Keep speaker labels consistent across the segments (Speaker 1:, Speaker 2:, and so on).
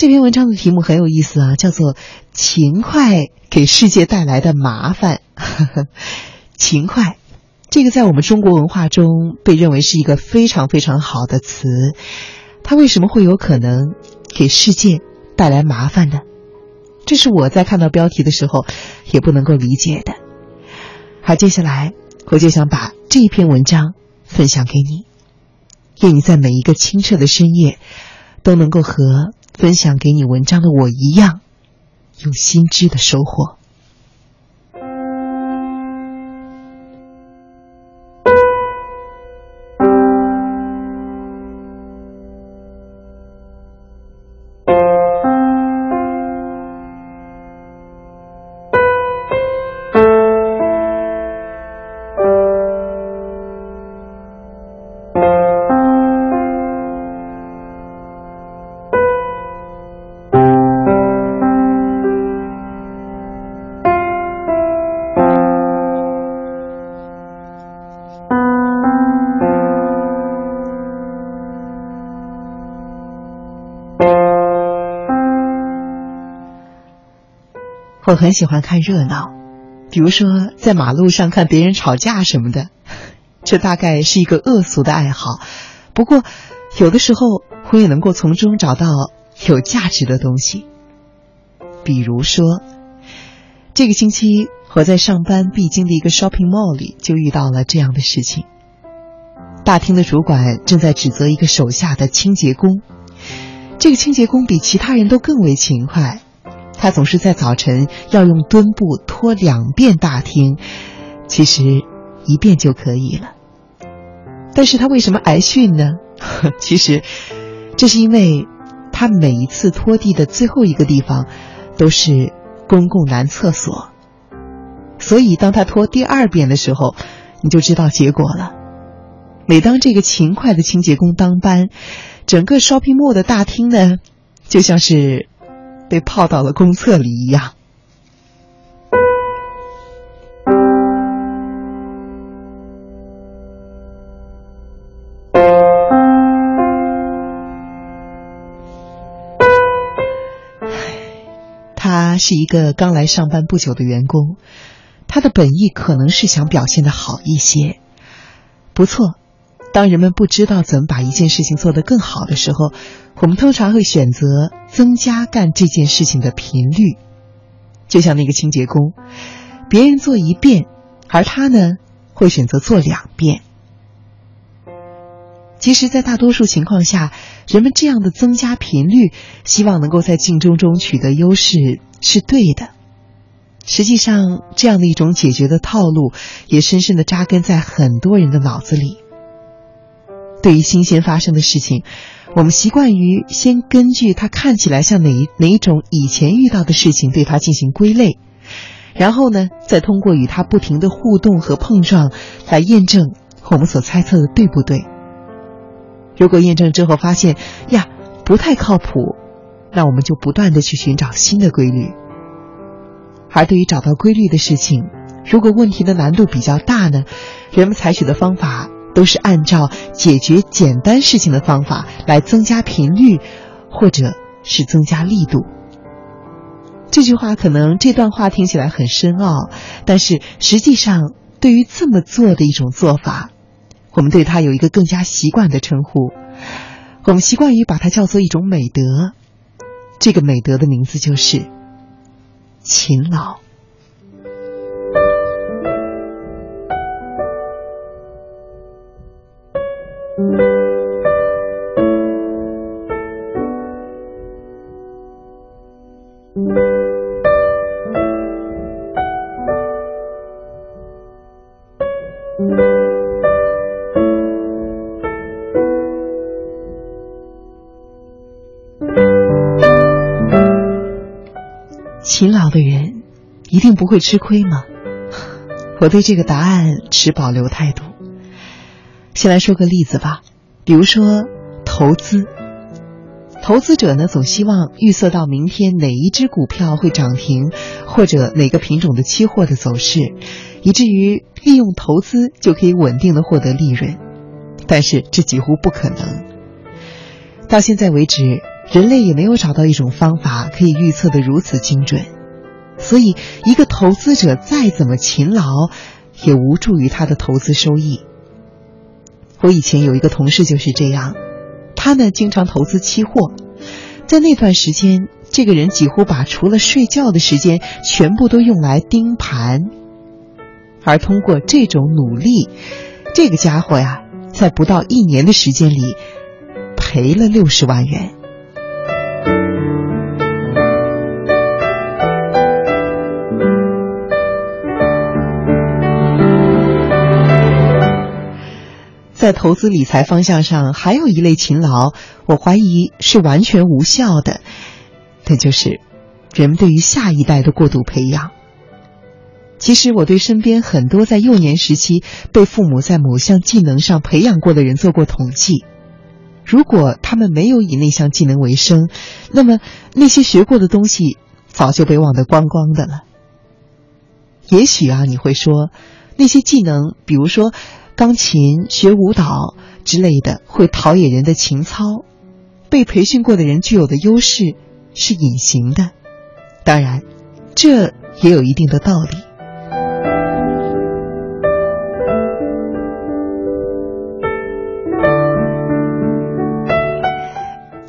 Speaker 1: 这篇文章的题目很有意思啊，叫做“勤快给世界带来的麻烦”。勤快，这个在我们中国文化中被认为是一个非常非常好的词。它为什么会有可能给世界带来麻烦呢？这是我在看到标题的时候也不能够理解的。好，接下来我就想把这篇文章分享给你，愿你在每一个清澈的深夜都能够和分享给你文章的我一样，有心知的收获。我很喜欢看热闹，比如说在马路上看别人吵架什么的，这大概是一个恶俗的爱好。不过，有的时候我也能够从中找到有价值的东西。比如说，这个星期我在上班必经的一个 shopping mall 里就遇到了这样的事情。大厅的主管正在指责一个手下的清洁工，这个清洁工比其他人都更为勤快。他总是在早晨要用墩布拖两遍大厅，其实一遍就可以了。但是他为什么挨训呢？其实，这是因为他每一次拖地的最后一个地方都是公共男厕所，所以当他拖第二遍的时候，你就知道结果了。每当这个勤快的清洁工当班，整个 shopping mall 的大厅呢，就像是。被泡到了公厕里一样。他是一个刚来上班不久的员工，他的本意可能是想表现的好一些。不错，当人们不知道怎么把一件事情做得更好的时候。我们通常会选择增加干这件事情的频率，就像那个清洁工，别人做一遍，而他呢会选择做两遍。其实，在大多数情况下，人们这样的增加频率，希望能够在竞争中取得优势，是对的。实际上，这样的一种解决的套路，也深深的扎根在很多人的脑子里。对于新鲜发生的事情。我们习惯于先根据它看起来像哪一哪一种以前遇到的事情，对它进行归类，然后呢，再通过与它不停的互动和碰撞，来验证我们所猜测的对不对。如果验证之后发现呀不太靠谱，那我们就不断的去寻找新的规律。而对于找到规律的事情，如果问题的难度比较大呢，人们采取的方法。都是按照解决简单事情的方法来增加频率，或者是增加力度。这句话可能这段话听起来很深奥，但是实际上对于这么做的一种做法，我们对它有一个更加习惯的称呼，我们习惯于把它叫做一种美德。这个美德的名字就是勤劳。勤劳的人一定不会吃亏吗？我对这个答案持保留态度。先来说个例子吧，比如说投资。投资者呢，总希望预测到明天哪一只股票会涨停，或者哪个品种的期货的走势，以至于利用投资就可以稳定的获得利润。但是这几乎不可能。到现在为止，人类也没有找到一种方法可以预测的如此精准，所以一个投资者再怎么勤劳，也无助于他的投资收益。我以前有一个同事就是这样，他呢经常投资期货，在那段时间，这个人几乎把除了睡觉的时间全部都用来盯盘，而通过这种努力，这个家伙呀，在不到一年的时间里赔了六十万元。在投资理财方向上，还有一类勤劳，我怀疑是完全无效的，那就是人们对于下一代的过度培养。其实，我对身边很多在幼年时期被父母在某项技能上培养过的人做过统计，如果他们没有以那项技能为生，那么那些学过的东西早就被忘得光光的了。也许啊，你会说，那些技能，比如说。钢琴、学舞蹈之类的会陶冶人的情操，被培训过的人具有的优势是隐形的。当然，这也有一定的道理。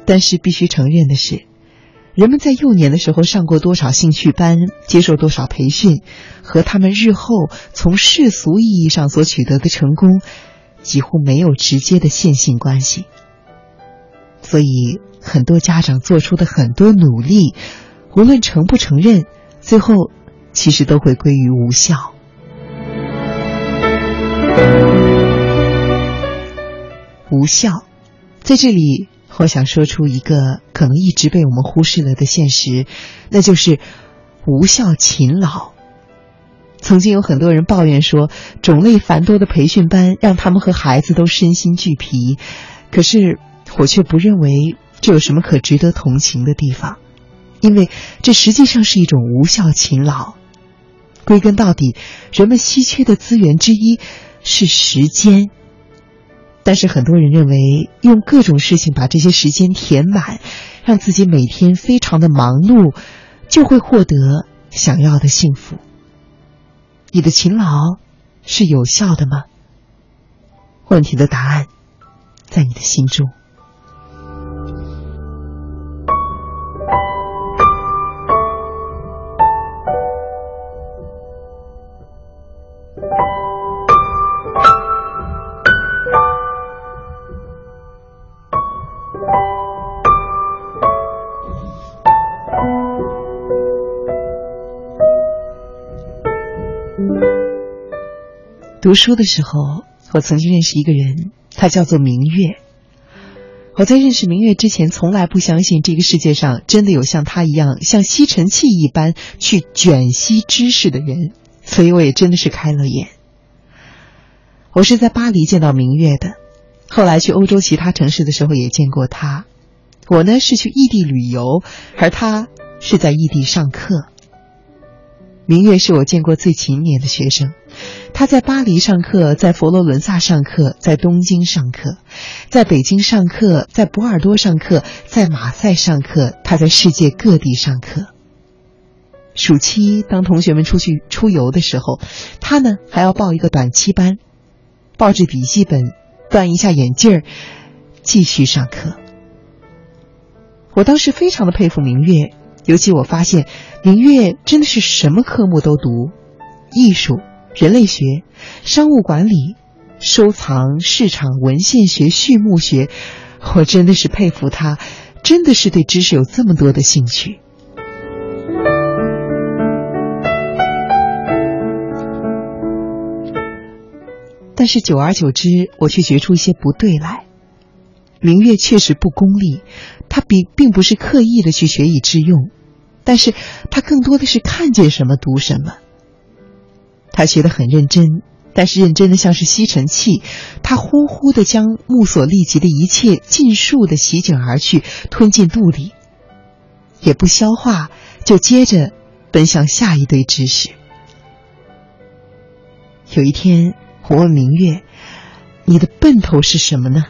Speaker 1: 但是必须承认的是。人们在幼年的时候上过多少兴趣班，接受多少培训，和他们日后从世俗意义上所取得的成功，几乎没有直接的线性关系。所以，很多家长做出的很多努力，无论承不承认，最后其实都会归于无效。无效，在这里。我想说出一个可能一直被我们忽视了的现实，那就是无效勤劳。曾经有很多人抱怨说，种类繁多的培训班让他们和孩子都身心俱疲。可是我却不认为这有什么可值得同情的地方，因为这实际上是一种无效勤劳。归根到底，人们稀缺的资源之一是时间。但是很多人认为，用各种事情把这些时间填满，让自己每天非常的忙碌，就会获得想要的幸福。你的勤劳是有效的吗？问题的答案在你的心中。读书的时候，我曾经认识一个人，他叫做明月。我在认识明月之前，从来不相信这个世界上真的有像他一样像吸尘器一般去卷吸知识的人，所以我也真的是开了眼。我是在巴黎见到明月的，后来去欧洲其他城市的时候也见过他。我呢是去异地旅游，而他是在异地上课。明月是我见过最勤勉的学生。他在巴黎上课，在佛罗伦萨上课，在东京上课，在北京上课，在波尔多上课，在马赛上课。他在世界各地上课。暑期当同学们出去出游的时候，他呢还要报一个短期班，抱着笔记本，端一下眼镜儿，继续上课。我当时非常的佩服明月，尤其我发现明月真的是什么科目都读，艺术。人类学、商务管理、收藏、市场、文献学、畜牧学，我真的是佩服他，真的是对知识有这么多的兴趣。但是久而久之，我却觉出一些不对来。明月确实不功利，他并并不是刻意的去学以致用，但是他更多的是看见什么读什么。他学得很认真，但是认真的像是吸尘器，他呼呼的将目所立及的一切尽数的席卷而去，吞进肚里，也不消化，就接着奔向下一堆知识。有一天，我问明月：“你的奔头是什么呢？”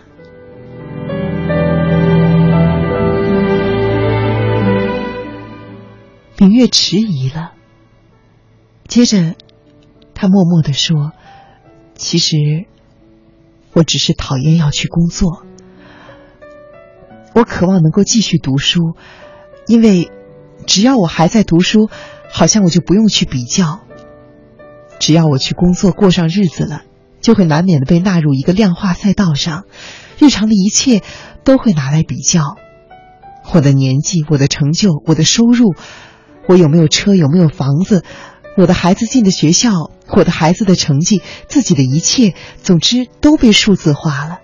Speaker 1: 明月迟疑了。接着，他默默的说：“其实，我只是讨厌要去工作。我渴望能够继续读书，因为只要我还在读书，好像我就不用去比较。只要我去工作，过上日子了，就会难免的被纳入一个量化赛道上，日常的一切都会拿来比较。我的年纪，我的成就，我的收入。”我有没有车？有没有房子？我的孩子进的学校，我的孩子的成绩，自己的一切，总之都被数字化了。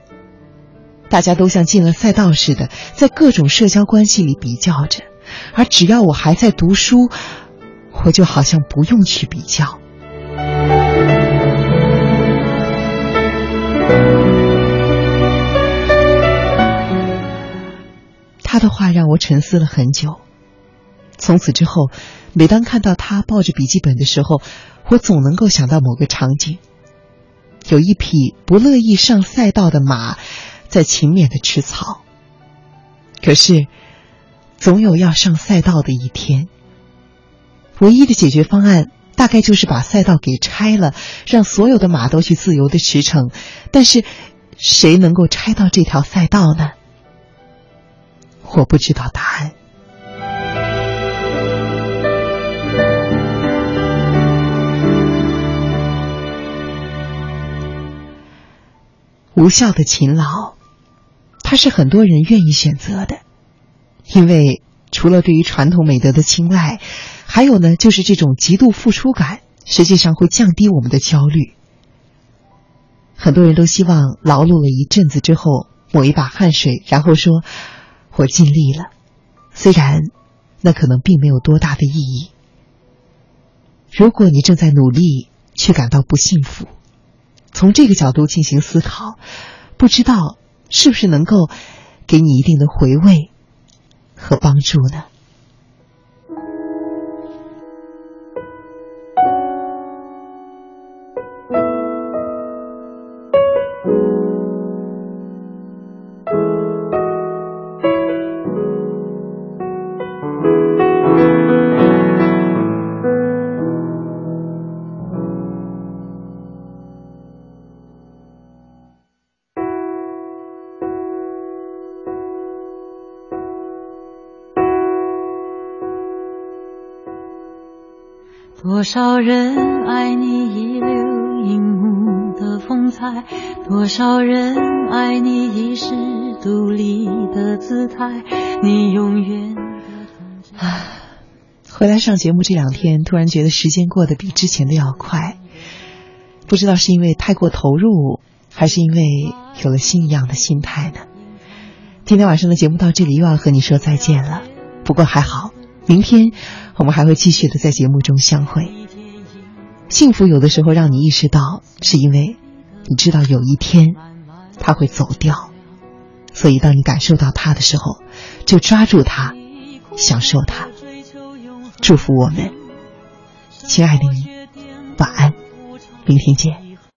Speaker 1: 大家都像进了赛道似的，在各种社交关系里比较着，而只要我还在读书，我就好像不用去比较。他的话让我沉思了很久。从此之后，每当看到他抱着笔记本的时候，我总能够想到某个场景：有一匹不乐意上赛道的马，在勤勉的吃草。可是，总有要上赛道的一天。唯一的解决方案，大概就是把赛道给拆了，让所有的马都去自由的驰骋。但是，谁能够拆到这条赛道呢？我不知道答案。无效的勤劳，它是很多人愿意选择的，因为除了对于传统美德的青睐，还有呢，就是这种极度付出感，实际上会降低我们的焦虑。很多人都希望劳碌了一阵子之后抹一把汗水，然后说：“我尽力了。”虽然那可能并没有多大的意义。如果你正在努力，却感到不幸福。从这个角度进行思考，不知道是不是能够给你一定的回味和帮助呢？
Speaker 2: 多少人爱你遗留荧幕的风采，多少人爱你一世独立的姿态，你永远的
Speaker 1: 啊！回来上节目这两天，突然觉得时间过得比之前的要快，不知道是因为太过投入，还是因为有了新一样的心态呢？今天晚上的节目到这里又要和你说再见了，不过还好，明天。我们还会继续的在节目中相会。幸福有的时候让你意识到，是因为你知道有一天他会走掉，所以当你感受到他的时候，就抓住他，享受他。祝福我们，亲爱的你，晚安，明天见。